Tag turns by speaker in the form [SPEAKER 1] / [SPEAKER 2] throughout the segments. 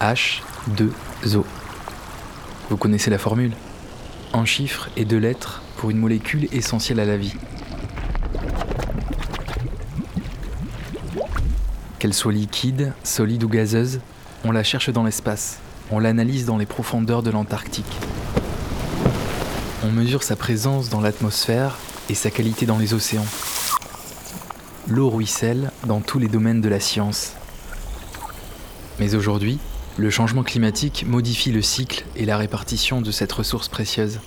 [SPEAKER 1] H2O. Vous connaissez la formule? En chiffres et deux lettres pour une molécule essentielle à la vie. Qu'elle soit liquide, solide ou gazeuse, on la cherche dans l'espace, on l'analyse dans les profondeurs de l'Antarctique. On mesure sa présence dans l'atmosphère et sa qualité dans les océans. L'eau ruisselle dans tous les domaines de la science. Mais aujourd'hui, le changement climatique modifie le cycle et la répartition de cette ressource précieuse.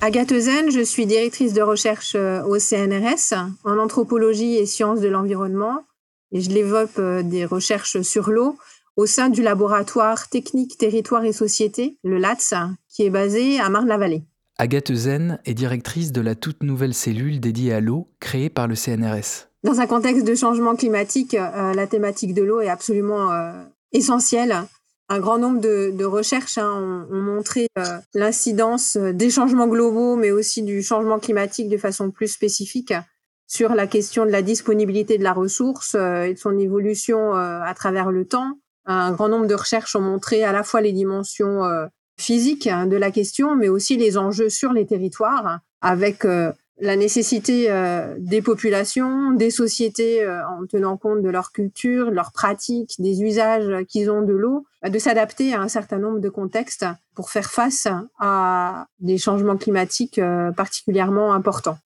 [SPEAKER 2] Agathe Zen, je suis directrice de recherche euh, au CNRS en anthropologie et sciences de l'environnement et je développe euh, des recherches sur l'eau au sein du laboratoire technique territoire et société, le LATS, qui est basé à Marne-la-Vallée.
[SPEAKER 1] Agathe Zen est directrice de la toute nouvelle cellule dédiée à l'eau créée par le CNRS.
[SPEAKER 2] Dans un contexte de changement climatique, euh, la thématique de l'eau est absolument essentielle un grand nombre de, recherches hein, ont, montré euh, l'incidence euh, des changements globaux, mais aussi du changement climatique de façon plus spécifique sur la question de la disponibilité de la ressource euh, et de son évolution à travers le temps. Un grand nombre de recherches ont montré à la fois les dimensions physiques hein, de la question, mais aussi les enjeux sur les territoires, avec la nécessité euh, des populations, des sociétés, euh, en tenant compte de leur culture, leurs pratiques, des usages qu'ils ont de l'eau, bah, de s'adapter à un certain nombre de contextes pour faire face à des changements climatiques euh, particulièrement importants.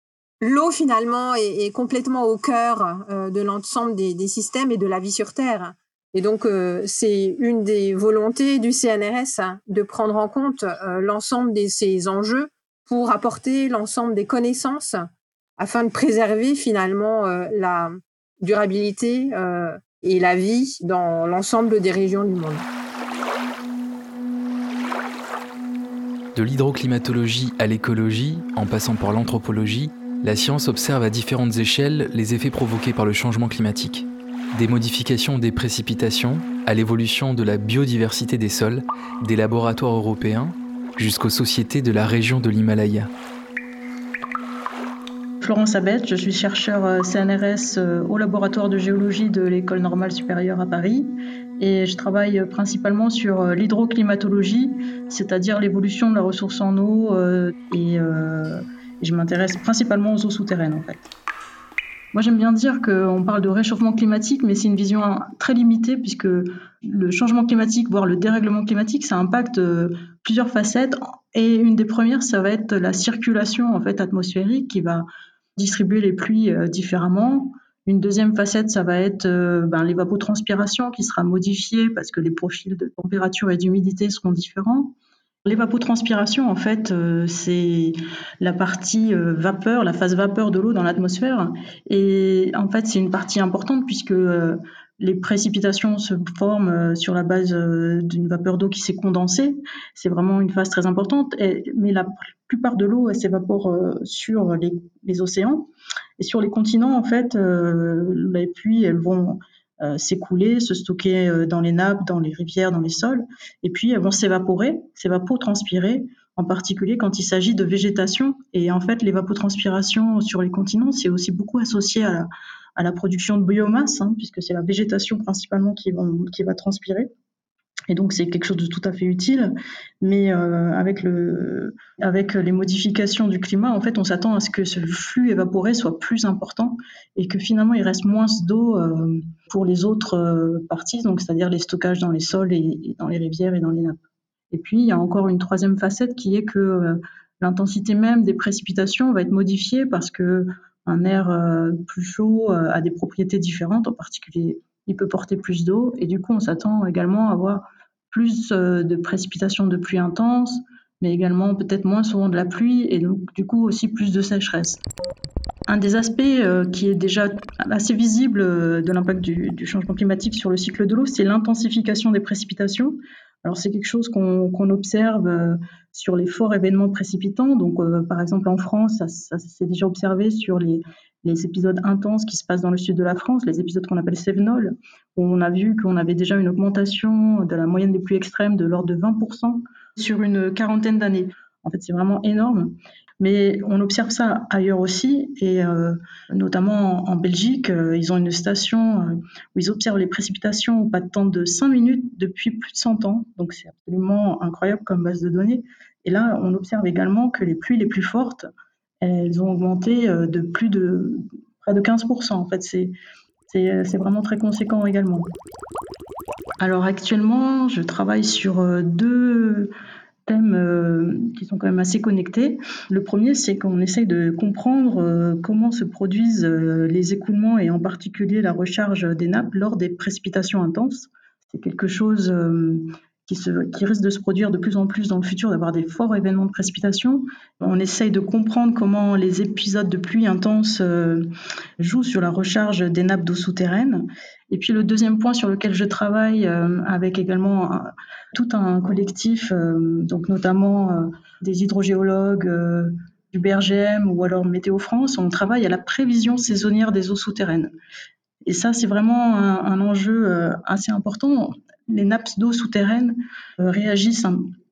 [SPEAKER 2] L'eau, finalement, est, complètement au cœur de l'ensemble des, des, systèmes et de la vie sur Terre. Et donc, c'est une des volontés du CNRS de prendre en compte l'ensemble de ces enjeux pour apporter l'ensemble des connaissances afin de préserver finalement euh, la durabilité euh, et la vie dans l'ensemble des régions du monde.
[SPEAKER 1] De l'hydroclimatologie à l'écologie, en passant par l'anthropologie, la science observe à différentes échelles les effets provoqués par le changement climatique. Des modifications des précipitations à l'évolution de la biodiversité des sols, des laboratoires européens jusqu'aux sociétés de la région de l'Himalaya.
[SPEAKER 3] Florence Abette, je suis chercheur euh, CNRS euh, au laboratoire de géologie de l'École normale supérieure à Paris et je travaille principalement sur euh, l'hydroclimatologie, c'est-à-dire l'évolution de la ressource en eau et je m'intéresse principalement aux eaux souterraines en fait. Moi, j'aime bien dire qu'on parle de réchauffement climatique, mais c'est une vision très limitée puisque le changement climatique, voire le dérèglement climatique, ça impacte euh, plusieurs facettes. Et une des premières, ça va être la circulation en fait atmosphérique qui va distribuer les pluies euh, différemment. Une deuxième facette, ça va être euh, ben, l'évapotranspiration qui sera modifiée parce que les profils de température et d'humidité seront différents. L'évapotranspiration, en fait, euh, c'est la partie euh, vapeur, la phase vapeur de l'eau dans l'atmosphère. Et en fait, c'est une partie importante puisque euh, les précipitations se forment sur la base d'une vapeur d'eau qui s'est condensée. C'est vraiment une phase très importante. mais la plupart de l'eau, s'évapore sur les, les, océans. Et sur les continents, en fait, les pluies, elles vont euh, s'écouler, se stocker euh, dans les nappes, dans les rivières, dans les sols, et puis elles vont s'évaporer, s'évapotranspirer, en particulier quand il s'agit de végétation. Et en fait, l'évapotranspiration sur les continents, c'est aussi beaucoup associé à la, production de biomasse, hein, puisque c'est la végétation principalement qui va transpirer. Et donc c'est quelque chose de tout à fait utile, mais euh, avec, le, avec les modifications du climat, en fait, on s'attend à ce que ce flux évaporé soit plus important et que finalement il reste moins d'eau euh, pour les autres euh, parties, donc c'est-à-dire les stockages dans les sols et, dans les rivières et dans les nappes. Et puis il y a encore une troisième facette qui est que l'intensité même des précipitations va être modifiée parce que un air plus chaud a des propriétés différentes, en particulier il peut porter plus d'eau. Et du coup on s'attend également à avoir plus euh, de précipitations de pluie intense, mais également peut-être moins souvent de la pluie et donc du coup aussi plus de sécheresse. Un des aspects euh, qui est déjà assez visible euh, de l'impact du, changement climatique sur le cycle de l'eau, c'est l'intensification des précipitations. Alors c'est quelque chose qu'on observe sur les forts événements précipitants. Donc par exemple en France, ça s'est déjà observé sur les, les épisodes intenses qui se passent dans le sud de la France, les épisodes qu'on appelle Sévenol, où on a vu qu'on avait déjà une augmentation de la moyenne des pluies extrêmes de l'ordre de 20% sur une quarantaine d'années. En fait, c'est vraiment énorme. Mais on observe ça ailleurs aussi, et euh, notamment en, Belgique, euh, ils ont une station euh, où ils observent les précipitations au pas de temps de 5 minutes depuis plus de 100 ans. Donc c'est absolument incroyable comme base de données. Et là, on observe également que les pluies les plus fortes, elles ont augmenté de plus de près de 15%. En fait, c'est c'est vraiment très conséquent également. Alors actuellement, je travaille sur deux thèmes euh, qui sont quand même assez connectés. Le premier, c'est qu'on essaye de comprendre euh, comment se produisent euh, les écoulements et en particulier la recharge des nappes lors des précipitations intenses. C'est quelque chose qui, risque de se produire de plus en plus dans le futur, d'avoir des forts événements de précipitation. On essaye de comprendre comment les épisodes de pluie intense jouent sur la recharge des nappes d'eau souterraines. Et puis le deuxième point sur lequel je travaille avec également tout un collectif, euh, donc notamment euh, des hydrogéologues, euh, du BRGM ou alors Météo France, on travaille à la prévision saisonnière des eaux souterraines. Et ça, c'est vraiment un, enjeu assez important. Les nappes d'eau souterraines réagissent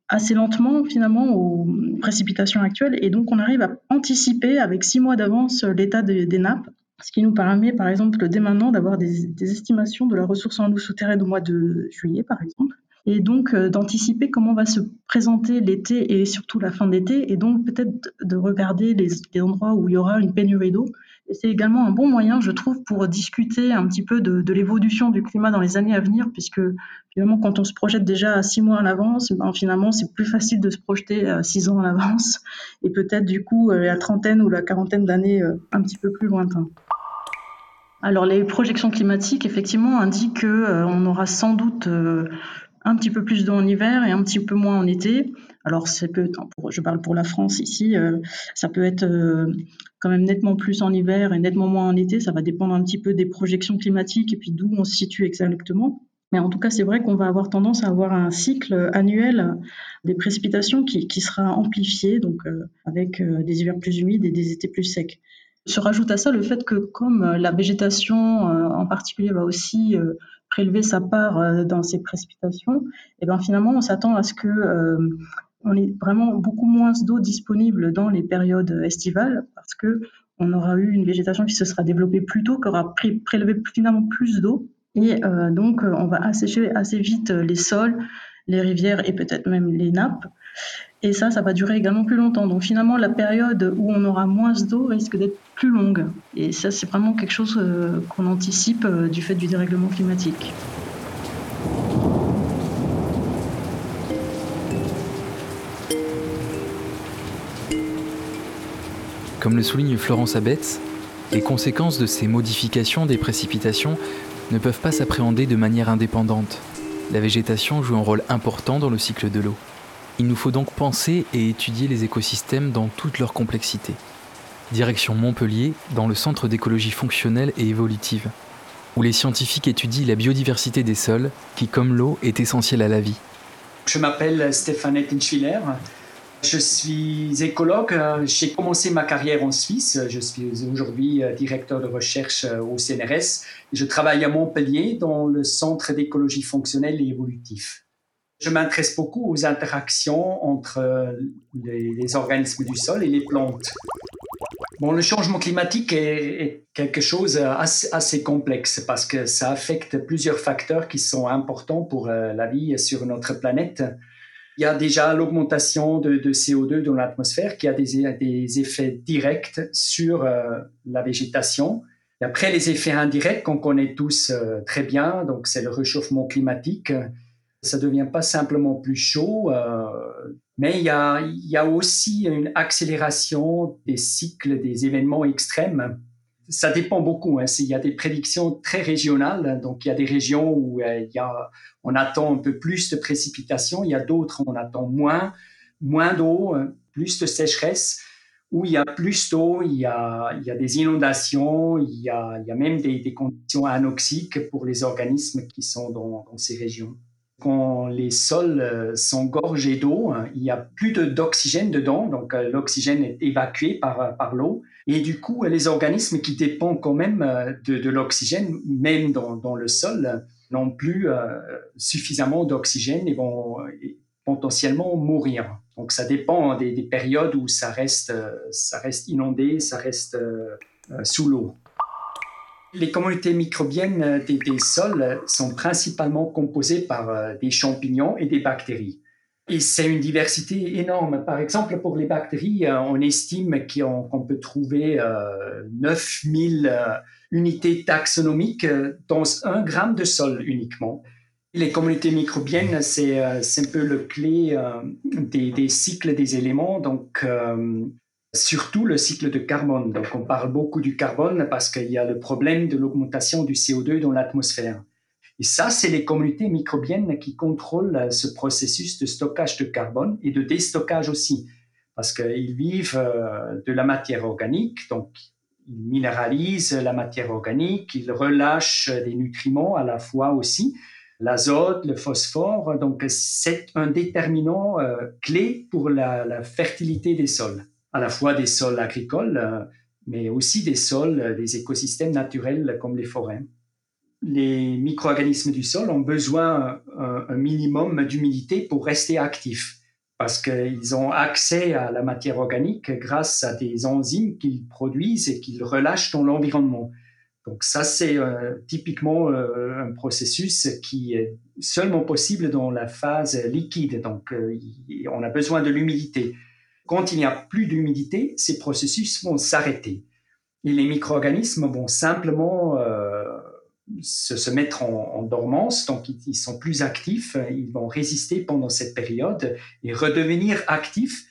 [SPEAKER 3] assez lentement finalement aux précipitations actuelles et donc on arrive à anticiper avec six mois d'avance l'état des, nappes, ce qui nous permet par exemple dès maintenant d'avoir des, des, estimations de la ressource en eau souterraine au mois de juillet par exemple et donc euh, d'anticiper comment va se présenter l'été et surtout la fin d'été, et donc peut-être de regarder les, endroits où il y aura une pénurie d'eau. Et c'est également un bon moyen, je trouve, pour discuter un petit peu de, l'évolution du climat dans les années à venir, puisque finalement, quand on se projette déjà à six mois à l'avance, ben, finalement, c'est plus facile de se projeter à six ans à l'avance, et peut-être du coup euh, la trentaine ou la quarantaine d'années euh, un petit peu plus lointain. Alors les projections climatiques, effectivement, indiquent qu'on aura sans doute un petit peu plus d'eau en hiver et un petit peu moins en été. Alors, peut, je parle pour la France ici, euh, ça peut être euh, quand même nettement plus en hiver et nettement moins en été. Ça va dépendre un petit peu des projections climatiques et puis d'où on se situe exactement. Mais en tout cas, c'est vrai qu'on va avoir tendance à avoir un cycle annuel des précipitations qui, sera amplifié, donc euh, avec des hivers plus humides et des étés plus secs. Se rajoute à ça le fait que comme la végétation en particulier va aussi prélever sa part euh, dans ces précipitations, et ben finalement on s'attend à ce que euh, on ait vraiment beaucoup moins d'eau disponible dans les périodes estivales parce que on aura eu une végétation qui se sera développée plus tôt, qui aura prélevé finalement plus d'eau et euh, donc on va assécher assez vite les sols, les rivières et peut-être même les nappes. Et ça, ça va durer également plus longtemps. Donc finalement, la période où on aura moins d'eau risque d'être plus longue. Et ça, c'est vraiment quelque chose euh, qu'on anticipe euh, du fait du dérèglement climatique.
[SPEAKER 1] Comme le souligne Florence Abetz, les conséquences de ces modifications des précipitations ne peuvent pas s'appréhender de manière indépendante. La végétation joue un rôle important dans le cycle de l'eau. Il nous faut donc penser et étudier les écosystèmes dans toute leur complexité. Direction Montpellier, dans le Centre d'écologie fonctionnelle et évolutive, où les scientifiques étudient la biodiversité des sols, qui, comme l'eau, est essentielle à la vie.
[SPEAKER 4] Je m'appelle Stéphane Ettenschwiller. Je suis écologue. J'ai commencé ma carrière en Suisse. Je suis aujourd'hui directeur de recherche au CNRS. Je travaille à Montpellier dans le Centre d'écologie fonctionnelle et évolutive. Je m'intéresse beaucoup aux interactions entre euh, les, organismes du sol et les plantes. Bon, le changement climatique est, quelque chose assez, assez, complexe parce que ça affecte plusieurs facteurs qui sont importants pour euh, la vie sur notre planète. Il y a déjà l'augmentation de, CO2 dans l'atmosphère qui a des, effets directs sur euh, la végétation. Après, les effets indirects qu'on connaît tous très bien, donc c'est le réchauffement climatique ça devient pas simplement plus chaud, euh, mais il y, a, aussi une accélération des cycles des événements extrêmes. Ça dépend beaucoup. Hein. Il y a des prédictions très régionales. Donc, il y a des régions où euh, on attend un peu plus de précipitations. Il y a d'autres où on attend moins, moins d'eau, plus de sécheresse. Où il y a plus d'eau, il, y a, des inondations, il y a, même des, conditions anoxiques pour les organismes qui sont dans ces régions quand les sols euh, sont gorgés d'eau, hein, il n'y a plus d'oxygène dedans, donc euh, l'oxygène est évacué par, euh, par l'eau. Et du coup, les organismes qui dépendent quand même de, l'oxygène, même dans, le sol, n'ont plus suffisamment d'oxygène et vont potentiellement mourir. Donc ça dépend des, périodes où ça reste inondé, ça reste sous l'eau. Les communautés microbiennes des, des, sols sont principalement composées par des champignons et des bactéries. Et c'est une diversité énorme. Par exemple, pour les bactéries, euh, on estime qu'on peut trouver 9000 euh, euh, unités taxonomiques dans un gramme de sol uniquement. Les communautés microbiennes, c'est un peu le clé des, cycles des éléments, donc surtout le cycle de carbone. Donc on parle beaucoup du carbone parce qu'il y a le problème de l'augmentation du CO2 dans l'atmosphère. Et ça, c'est les communautés microbiennes qui contrôlent euh, ce processus de stockage de carbone et de déstockage aussi, parce qu'ils vivent euh, de la matière organique, donc ils minéralisent la matière organique, ils relâchent des nutriments à la fois aussi, l'azote, le phosphore. Donc c'est un déterminant euh, clé pour la, fertilité des sols, à la fois des sols agricoles, mais aussi des sols, des écosystèmes naturels comme les forêts les micro-organismes du sol ont besoin un, minimum d'humidité pour rester actifs parce qu'ils ont accès à la matière organique grâce à des enzymes qu'ils produisent et qu'ils relâchent dans l'environnement. Donc ça, c'est euh, typiquement euh, un processus qui est seulement possible dans la phase liquide. Donc euh, on a besoin de l'humidité. Quand il n'y a plus d'humidité, ces processus vont s'arrêter. Et les micro-organismes vont simplement se, mettre en, dormance, donc ils, sont plus actifs, ils vont résister pendant cette période et redevenir actifs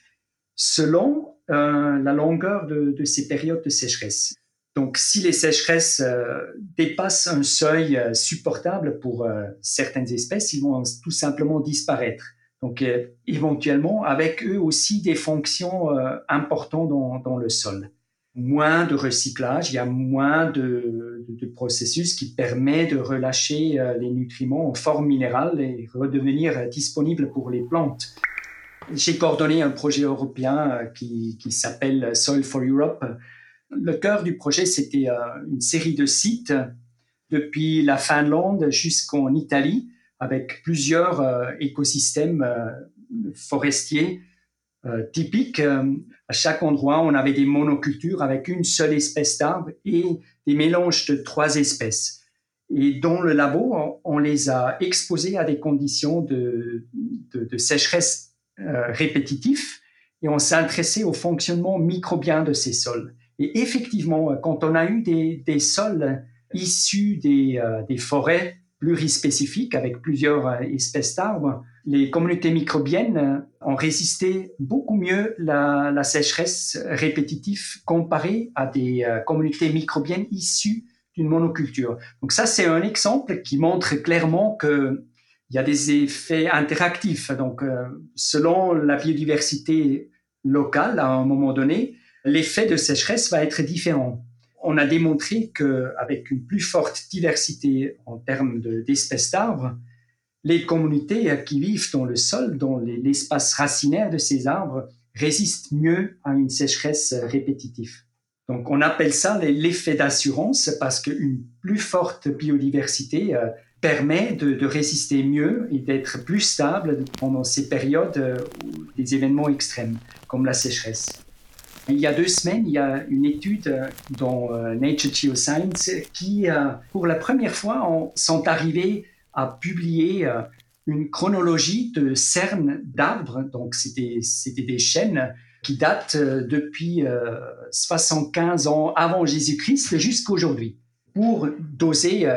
[SPEAKER 4] selon euh, la longueur de, ces périodes de sécheresse. Donc si les sécheresses euh, dépassent un seuil euh, supportable pour certaines espèces, ils vont tout simplement disparaître. Donc éventuellement avec eux aussi des fonctions importantes dans le sol moins de recyclage, il y a moins de, processus qui permet de relâcher euh, les nutriments en forme minérale et redevenir disponible pour les plantes. J'ai coordonné un projet européen euh, qui, s'appelle Soil for Europe. Le cœur du projet, c'était euh, une série de sites depuis la Finlande jusqu'en Italie avec plusieurs écosystèmes forestiers euh, typique. Euh, à chaque endroit, on avait des monocultures avec une seule espèce d'arbre et des mélanges de trois espèces. Et dans le labo, on, les a exposés à des conditions de, sécheresse euh, répétitifs et on s'est intéressé au fonctionnement microbien de ces sols. Et effectivement, quand on a eu des, sols issus des forêts plurispécifiques avec plusieurs espèces d'arbres, les communautés microbiennes ont résisté beaucoup mieux la, la sécheresse répétitive comparée à des euh, communautés microbiennes issues d'une monoculture. Donc ça, c'est un exemple qui montre clairement que il y a des effets interactifs. Donc, euh, selon la biodiversité locale, à un moment donné, l'effet de sécheresse va être différent. On a démontré qu'avec une plus forte diversité en termes d'espèces d'arbres, les communautés qui vivent dans le sol, dans l'espace racinaire de ces arbres, résistent mieux à une sécheresse répétitive. Donc on appelle ça l'effet d'assurance parce qu'une plus forte biodiversité euh, permet de, résister mieux et d'être plus stable pendant ces périodes euh, des événements extrêmes comme la sécheresse. Il y a deux semaines, il y a une étude euh, dans Nature Geoscience qui, pour la première fois, sont arrivés a publié euh, une chronologie de cernes d'arbres. Donc, c'était des chaînes qui datent euh, depuis 75 euh, ans avant Jésus-Christ jusqu'à aujourd'hui pour doser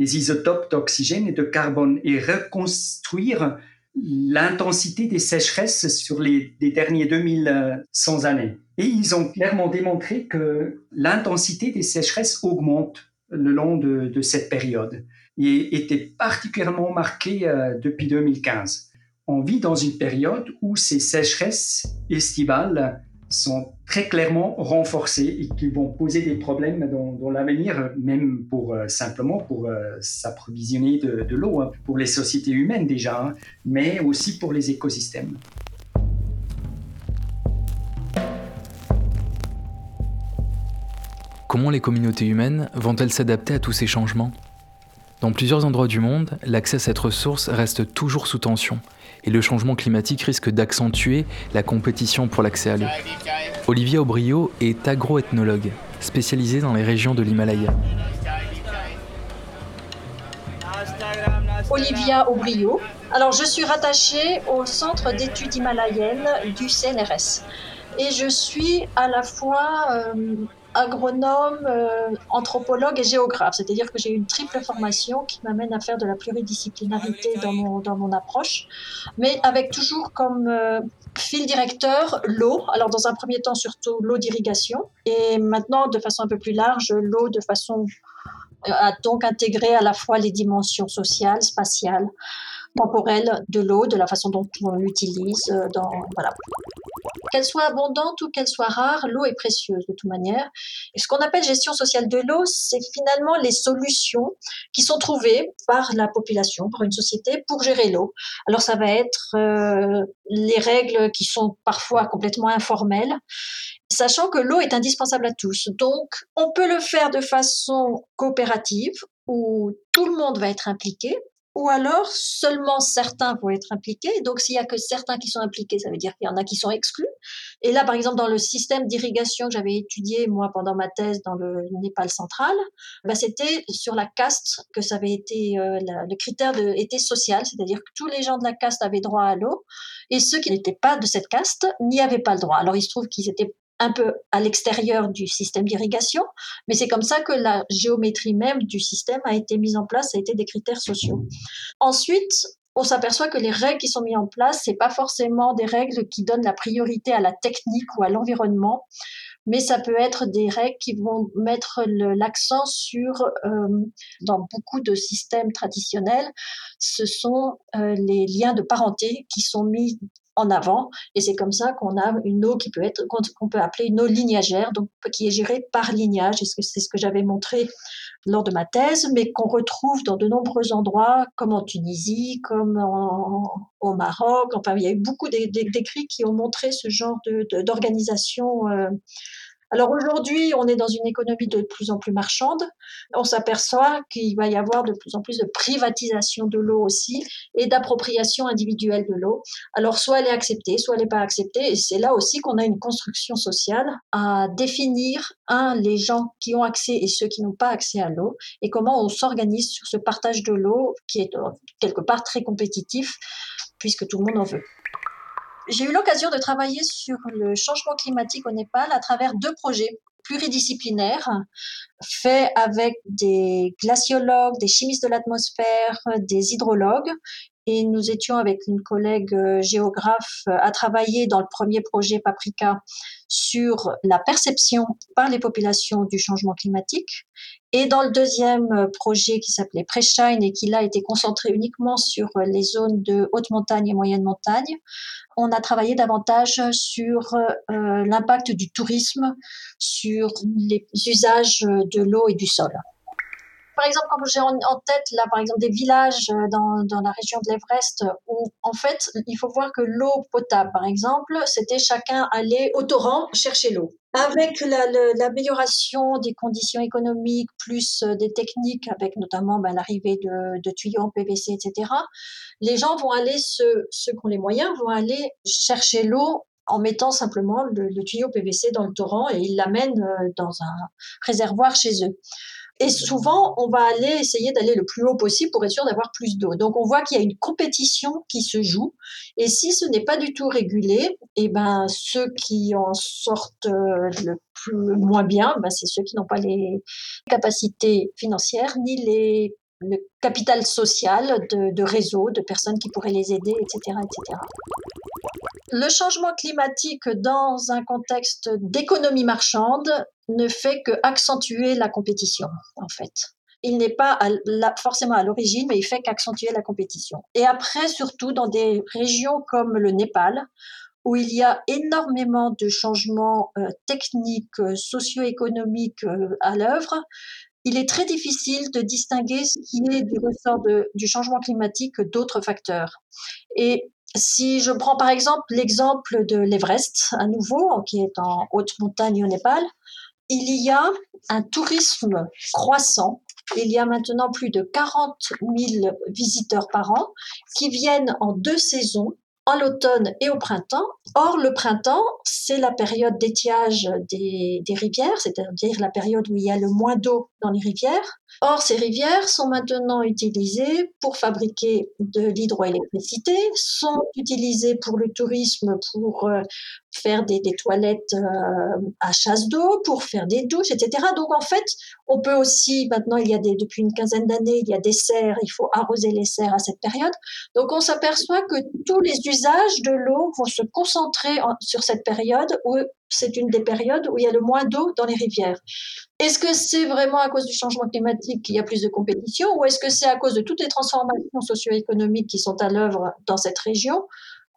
[SPEAKER 4] des isotopes d'oxygène et de carbone et reconstruire l'intensité des sécheresses sur les, derniers 2100 années. Et ils ont clairement démontré que l'intensité des sécheresses augmente le long de cette période et était particulièrement marqué euh, depuis 2015. On vit dans une période où ces sécheresses estivales sont très clairement renforcées et qui vont poser des problèmes dans, l'avenir, même pour euh, simplement pour euh, s'approvisionner de, l'eau, hein, pour les sociétés humaines déjà, hein, mais aussi pour les écosystèmes.
[SPEAKER 1] Comment les communautés humaines vont-elles s'adapter à tous ces changements? Dans plusieurs endroits du monde, l'accès à cette ressource reste toujours sous tension, et le changement climatique risque d'accentuer la compétition pour l'accès à l'eau. Olivia Aubrio est agroethnologue, spécialisée dans les régions de l'Himalaya.
[SPEAKER 5] Olivia Aubrio. Alors, je suis rattachée au Centre d'études himalayennes du CNRS. Et je suis à la fois euh, agronome, euh, anthropologue et géographe. C'est-à-dire que j'ai une triple formation qui m'amène à faire de la pluridisciplinarité dans mon, dans mon approche, mais avec toujours comme euh, fil directeur l'eau. Alors dans un premier temps surtout l'eau d'irrigation et maintenant de façon un peu plus large l'eau de façon à donc intégrer à la fois les dimensions sociales, spatiales, temporelles de l'eau, de la façon dont on l'utilise, euh, voilà. Qu'elle soit abondante ou qu'elle soit rare, l'eau est précieuse de toute manière. Et ce qu'on appelle gestion sociale de l'eau, c'est finalement les solutions qui sont trouvées par la population, par une société pour gérer l'eau. Alors ça va être euh, les règles qui sont parfois complètement informelles, sachant que l'eau est indispensable à tous. Donc on peut le faire de façon coopérative où tout le monde va être impliqué, ou alors seulement certains vont être impliqués. Donc s'il y a que certains qui sont impliqués, ça veut dire qu'il y en a qui sont exclus. Et là, par exemple, dans le système d'irrigation que j'avais étudié moi pendant ma thèse dans le Népal central, bah, c'était sur la caste que ça avait été euh, le critère de, était social, c'est-à-dire que tous les gens de la caste avaient droit à l'eau et ceux qui n'étaient pas de cette caste n'y avaient pas le droit. Alors il se trouve qu'ils étaient un peu à l'extérieur du système d'irrigation, mais c'est comme ça que la géométrie même du système a été mise en place, ça a été des critères sociaux. Ensuite, on s'aperçoit que les règles qui sont mises en place, c'est pas forcément des règles qui donnent la priorité à la technique ou à l'environnement, mais ça peut être des règles qui vont mettre l'accent sur, euh, dans beaucoup de systèmes traditionnels, ce sont euh, les liens de parenté qui sont mis en avant. Et c'est comme ça qu'on a une eau qui peut être, qu'on peut appeler une eau lignagère, donc qui est gérée par lignage. C'est ce que j'avais montré lors de ma thèse, mais qu'on retrouve dans de nombreux endroits, comme en Tunisie, comme au Maroc. Enfin, il y a eu beaucoup d'écrits qui ont montré ce genre d'organisation. Euh, alors aujourd'hui, on est dans une économie de plus en plus marchande. On s'aperçoit qu'il va y avoir de plus en plus de privatisation de l'eau aussi et d'appropriation individuelle de l'eau. Alors soit elle est acceptée, soit elle n'est pas acceptée. Et c'est là aussi qu'on a une construction sociale à définir, un, les gens qui ont accès et ceux qui n'ont pas accès à l'eau et comment on s'organise sur ce partage de l'eau qui est quelque part très compétitif puisque tout le monde en veut. J'ai eu l'occasion de travailler sur le changement climatique au Népal à travers deux projets pluridisciplinaires faits avec des glaciologues, des chimistes de l'atmosphère, des hydrologues. Et nous étions avec une collègue euh, géographe à travailler dans le premier projet Paprika sur la perception par les populations du changement climatique. Et dans le deuxième projet qui s'appelait Preshine et qui là été concentré uniquement sur les zones de haute montagne et moyenne montagne, on a travaillé davantage sur euh, l'impact du tourisme sur les usages de l'eau et du sol. Par exemple, comme j'ai en, tête là, par exemple, des villages euh, dans, dans la région de l'Everest où, en fait, il faut voir que l'eau potable, par exemple, c'était chacun aller au torrent chercher l'eau. Avec l'amélioration des conditions économiques, plus euh, des techniques, avec notamment ben, l'arrivée de, tuyaux en PVC, etc., les gens vont aller, ceux, ceux qui ont les moyens, vont aller chercher l'eau en mettant simplement le, tuyau PVC dans le torrent et ils l'amènent euh, dans un réservoir chez eux. Et souvent, on va aller essayer d'aller le plus haut possible pour être sûr d'avoir plus d'eau. Donc, on voit qu'il y a une compétition qui se joue. Et si ce n'est pas du tout régulé, eh ben, ceux qui en sortent euh, le, plus, moins bien, ben, c'est ceux qui n'ont pas les capacités financières ni les le capital social de, de réseau, de personnes qui pourraient les aider, etc., etc. Le changement climatique dans un contexte d'économie marchande ne fait que accentuer la compétition, en fait. Il n'est pas forcément à l'origine, mais il fait qu'accentuer la compétition. Et après, surtout dans des régions comme le Népal, où il y a énormément de changements euh, techniques, socio-économiques euh, à l'œuvre, il est très difficile de distinguer ce qui est du ressort du changement climatique d'autres facteurs. Et si je prends par exemple l'exemple de l'Everest, à nouveau, qui est en haute montagne au Népal, il y a un tourisme croissant il y a maintenant plus de 40 000 visiteurs par an qui viennent en deux saisons en l'automne et au printemps. Or, le printemps, c'est la période d'étiage des, des rivières, c'est-à-dire la période où il y a le moins d'eau dans les rivières. Or, ces rivières sont maintenant utilisées pour fabriquer de l'hydroélectricité, sont utilisées pour le tourisme, pour euh, faire des, toilettes euh, à chasse d'eau, pour faire des douches, etc. Donc, en fait, on peut aussi, maintenant, il y a depuis une quinzaine d'années, il y a des serres, il faut arroser les serres à cette période. Donc, on s'aperçoit que tous les usages de l'eau vont se concentrer sur cette période où c'est une des périodes où il y a le moins d'eau dans les rivières. Est-ce que c'est vraiment à cause du changement climatique qu'il y a plus de compétition ou est-ce que c'est à cause de toutes les transformations socio-économiques qui sont à l'œuvre dans cette région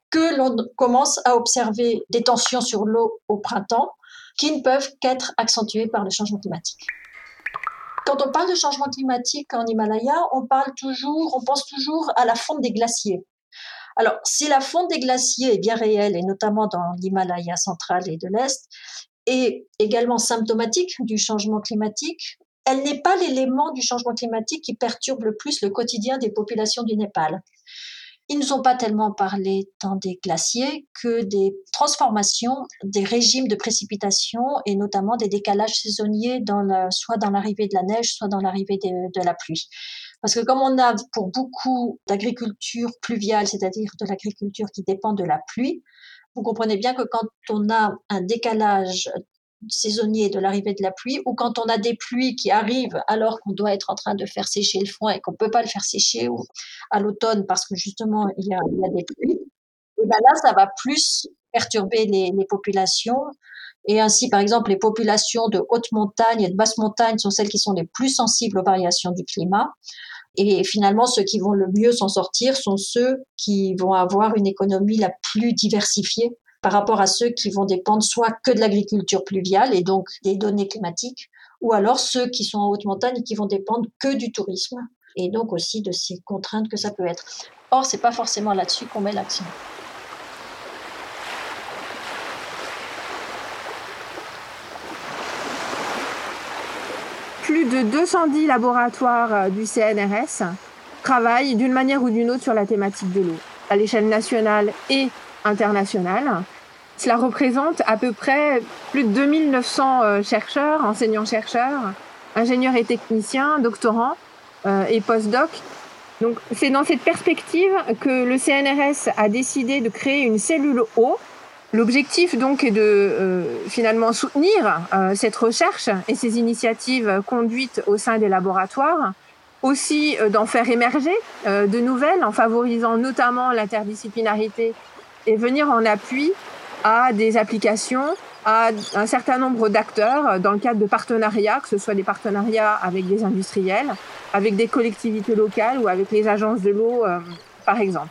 [SPEAKER 5] que l'on commence à observer des tensions sur l'eau au printemps qui ne peuvent qu'être accentuées par le changement climatique? Quand on parle de changement climatique en Himalaya, on parle toujours, on pense toujours à la fonte des glaciers. Alors, si la fonte des glaciers est bien réelle, et notamment dans l'Himalaya central et de l'Est, et également symptomatique du changement climatique, elle n'est pas l'élément du changement climatique qui perturbe le plus le quotidien des populations du Népal. Ils ne sont pas tellement parlé tant des glaciers que des transformations des régimes de précipitation et notamment des décalages saisonniers dans soit dans l'arrivée de la neige, soit dans l'arrivée de, la pluie. Parce que comme on a pour beaucoup d'agriculture pluviale, c'est-à-dire de l'agriculture qui dépend de la pluie, vous comprenez bien que quand on a un décalage saisonnier de l'arrivée de la pluie ou quand on a des pluies qui arrivent alors qu'on doit être en train de faire sécher le foin et qu'on peut pas le faire sécher à l'automne parce que justement il y a, des pluies, et ben là ça va plus perturber les, populations et ainsi par exemple les populations de haute montagne et de basse montagne sont celles qui sont les plus sensibles aux variations du climat et finalement ceux qui vont le mieux s'en sortir sont ceux qui vont avoir une économie la plus diversifiée par rapport à ceux qui vont dépendre soit que de l'agriculture pluviale et donc des données climatiques, ou alors ceux qui sont en haute montagne et qui vont dépendre que du tourisme et donc aussi de ces contraintes que ça peut être. Or, c'est pas forcément là-dessus qu'on met l'accent.
[SPEAKER 2] Plus de 210 laboratoires euh, du CNRS travaillent d'une manière ou d'une autre sur la thématique de l'eau, à l'échelle nationale et internationale. Cela représente à peu près plus de 2900 euh, chercheurs, enseignants-chercheurs, ingénieurs et techniciens, doctorants euh, et post-docs. Donc c'est dans cette perspective que le CNRS a décidé de créer une cellule eau. L'objectif donc est de euh, finalement soutenir cette recherche et ces initiatives conduites au sein des laboratoires, aussi d'en faire émerger de nouvelles en favorisant notamment l'interdisciplinarité et venir en appui à des applications, à un certain nombre d'acteurs dans le cadre de partenariats, que ce soit des partenariats avec des industriels, avec des collectivités locales ou avec les agences de l'eau, euh, par exemple.